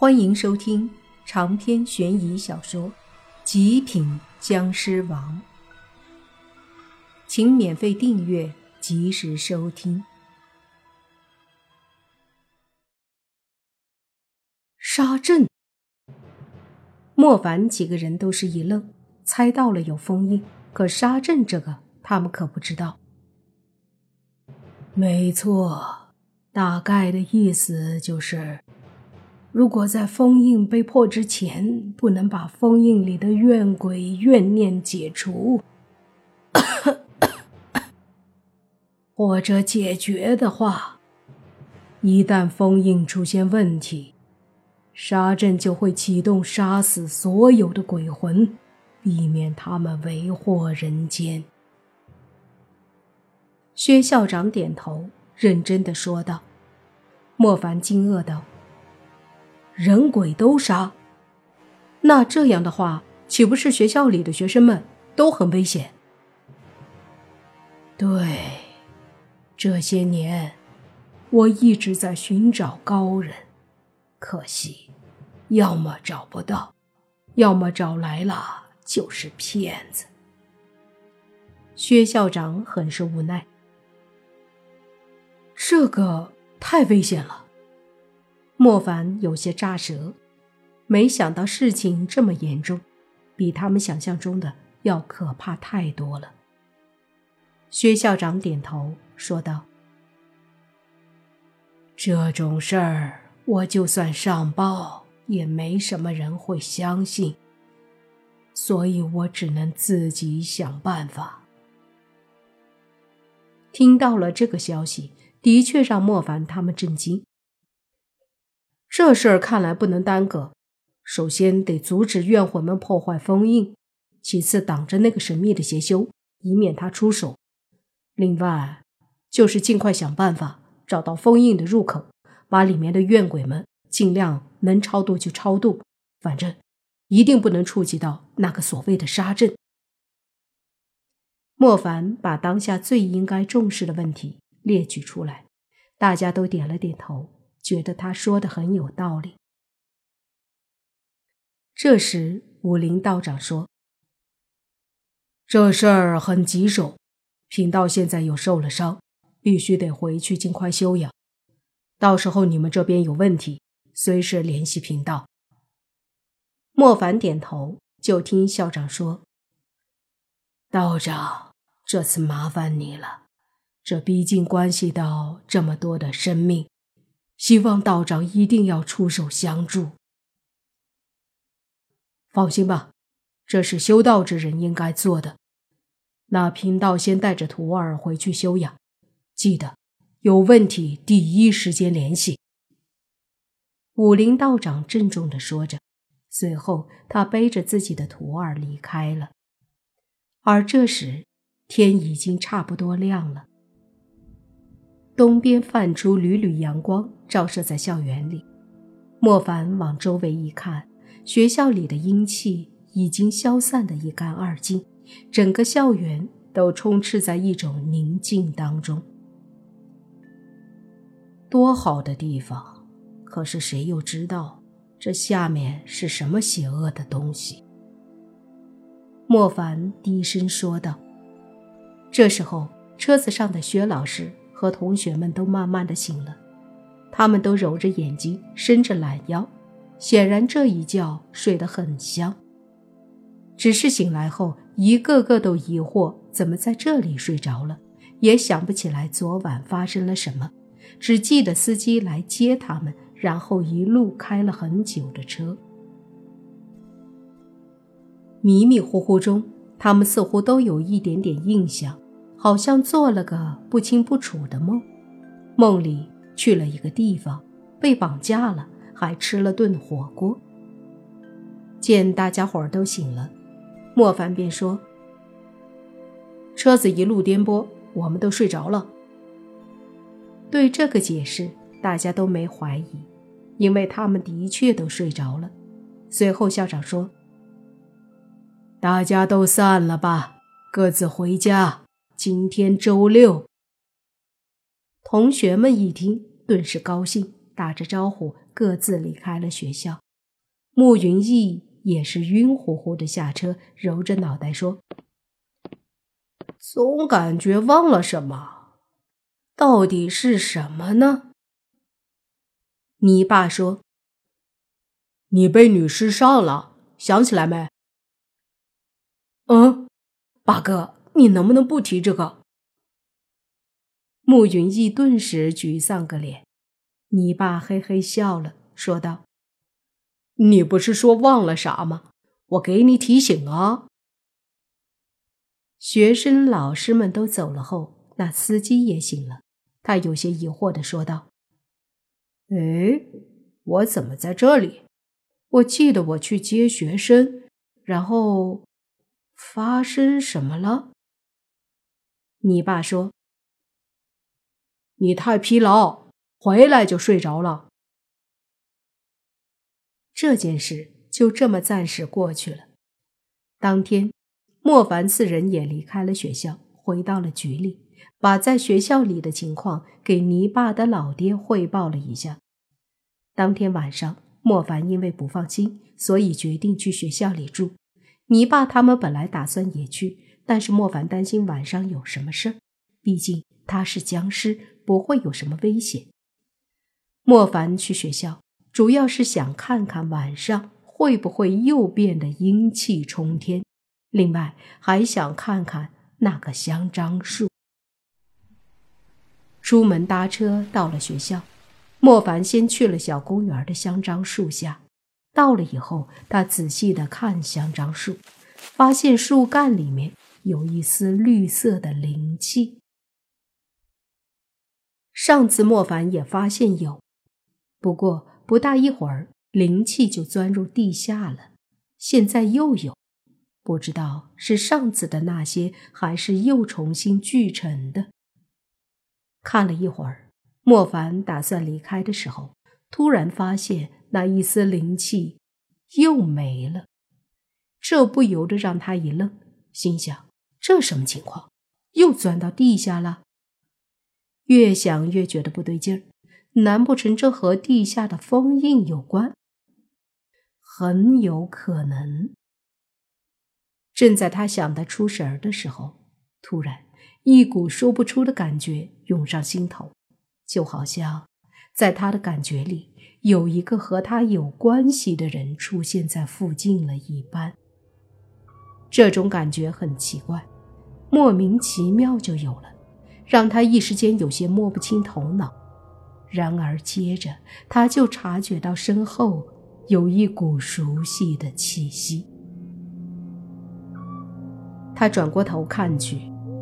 欢迎收听长篇悬疑小说《极品僵尸王》，请免费订阅，及时收听。沙阵，莫凡几个人都是一愣，猜到了有封印，可沙阵这个他们可不知道。没错，大概的意思就是。如果在封印被破之前不能把封印里的怨鬼怨念解除，或者解决的话，一旦封印出现问题，杀阵就会启动，杀死所有的鬼魂，避免他们为祸人间。薛校长点头，认真的说道。莫凡惊愕道。人鬼都杀，那这样的话，岂不是学校里的学生们都很危险？对，这些年我一直在寻找高人，可惜，要么找不到，要么找来了就是骗子。薛校长很是无奈，这个太危险了。莫凡有些扎舌，没想到事情这么严重，比他们想象中的要可怕太多了。薛校长点头说道：“这种事儿，我就算上报，也没什么人会相信，所以我只能自己想办法。”听到了这个消息，的确让莫凡他们震惊。这事儿看来不能耽搁，首先得阻止怨魂们破坏封印，其次挡着那个神秘的邪修，以免他出手。另外，就是尽快想办法找到封印的入口，把里面的怨鬼们尽量能超度就超度，反正一定不能触及到那个所谓的杀阵。莫凡把当下最应该重视的问题列举出来，大家都点了点头。觉得他说的很有道理。这时，武林道长说：“这事儿很棘手，贫道现在又受了伤，必须得回去尽快休养。到时候你们这边有问题，随时联系贫道。”莫凡点头，就听校长说：“道长，这次麻烦你了，这毕竟关系到这么多的生命。”希望道长一定要出手相助。放心吧，这是修道之人应该做的。那贫道先带着徒儿回去休养，记得有问题第一时间联系。武林道长郑重的说着，随后他背着自己的徒儿离开了。而这时，天已经差不多亮了。东边泛出缕缕阳光，照射在校园里。莫凡往周围一看，学校里的阴气已经消散得一干二净，整个校园都充斥在一种宁静当中。多好的地方！可是谁又知道这下面是什么邪恶的东西？莫凡低声说道。这时候，车子上的薛老师。和同学们都慢慢的醒了，他们都揉着眼睛，伸着懒腰，显然这一觉睡得很香。只是醒来后，一个个都疑惑，怎么在这里睡着了，也想不起来昨晚发生了什么，只记得司机来接他们，然后一路开了很久的车。迷迷糊糊中，他们似乎都有一点点印象。好像做了个不清不楚的梦，梦里去了一个地方，被绑架了，还吃了顿火锅。见大家伙儿都醒了，莫凡便说：“车子一路颠簸，我们都睡着了。”对这个解释，大家都没怀疑，因为他们的确都睡着了。随后校长说：“大家都散了吧，各自回家。”今天周六，同学们一听，顿时高兴，打着招呼各自离开了学校。慕云逸也是晕乎乎的下车，揉着脑袋说：“总感觉忘了什么，到底是什么呢？”你爸说：“你被女尸杀了，想起来没？”嗯，八哥，你能不能不提这个？穆云逸顿时沮丧个脸。你爸嘿嘿笑了，说道：“你不是说忘了啥吗？我给你提醒啊。”学生、老师们都走了后，那司机也醒了，他有些疑惑的说道：“哎，我怎么在这里？我记得我去接学生，然后……”发生什么了？你爸说：“你太疲劳，回来就睡着了。”这件事就这么暂时过去了。当天，莫凡四人也离开了学校，回到了局里，把在学校里的情况给泥爸的老爹汇报了一下。当天晚上，莫凡因为不放心，所以决定去学校里住。泥爸他们本来打算也去，但是莫凡担心晚上有什么事儿，毕竟他是僵尸，不会有什么危险。莫凡去学校主要是想看看晚上会不会又变得阴气冲天，另外还想看看那个香樟树。出门搭车到了学校，莫凡先去了小公园的香樟树下。到了以后，他仔细的看香樟树，发现树干里面有一丝绿色的灵气。上次莫凡也发现有，不过不大一会儿，灵气就钻入地下了。现在又有，不知道是上次的那些，还是又重新聚成的。看了一会儿，莫凡打算离开的时候，突然发现。那一丝灵气又没了，这不由得让他一愣，心想：这什么情况？又钻到地下了？越想越觉得不对劲儿，难不成这和地下的封印有关？很有可能。正在他想得出神儿的时候，突然一股说不出的感觉涌上心头，就好像在他的感觉里。有一个和他有关系的人出现在附近了一般，这种感觉很奇怪，莫名其妙就有了，让他一时间有些摸不清头脑。然而接着他就察觉到身后有一股熟悉的气息，他转过头看去，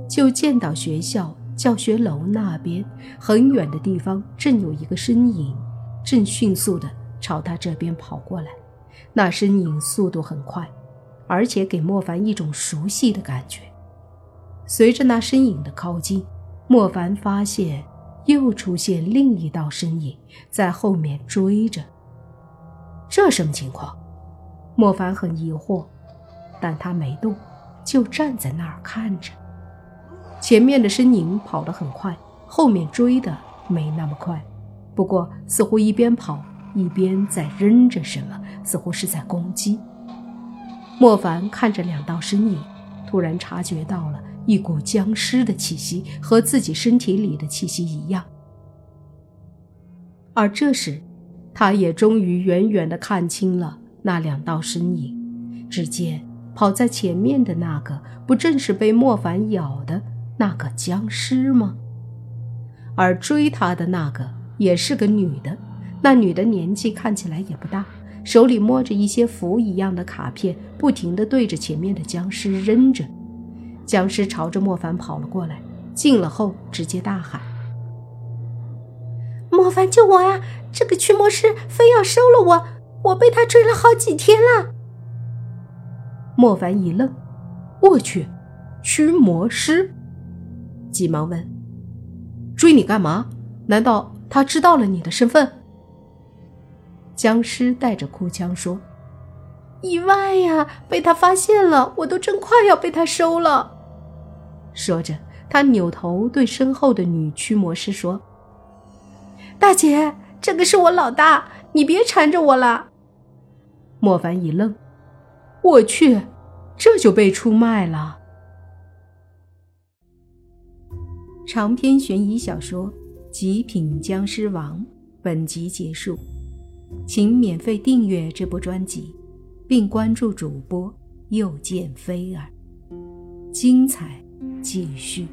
就见到学校教学楼那边很远的地方正有一个身影。正迅速地朝他这边跑过来，那身影速度很快，而且给莫凡一种熟悉的感觉。随着那身影的靠近，莫凡发现又出现另一道身影在后面追着。这什么情况？莫凡很疑惑，但他没动，就站在那儿看着。前面的身影跑得很快，后面追的没那么快。不过，似乎一边跑一边在扔着什么，似乎是在攻击。莫凡看着两道身影，突然察觉到了一股僵尸的气息，和自己身体里的气息一样。而这时，他也终于远远地看清了那两道身影。只见跑在前面的那个，不正是被莫凡咬的那个僵尸吗？而追他的那个。也是个女的，那女的年纪看起来也不大，手里摸着一些符一样的卡片，不停地对着前面的僵尸扔着。僵尸朝着莫凡跑了过来，进了后直接大喊：“莫凡救我呀！这个驱魔师非要收了我，我被他追了好几天了。”莫凡一愣：“我去，驱魔师！”急忙问：“追你干嘛？难道？”他知道了你的身份。僵尸带着哭腔说：“意外呀，被他发现了，我都真快要被他收了。”说着，他扭头对身后的女驱魔师说：“大姐，这个是我老大，你别缠着我了。莫凡一愣，我去，这就被出卖了。长篇悬疑小说《极品僵尸王》本集结束，请免费订阅这部专辑，并关注主播又见菲儿，精彩继续。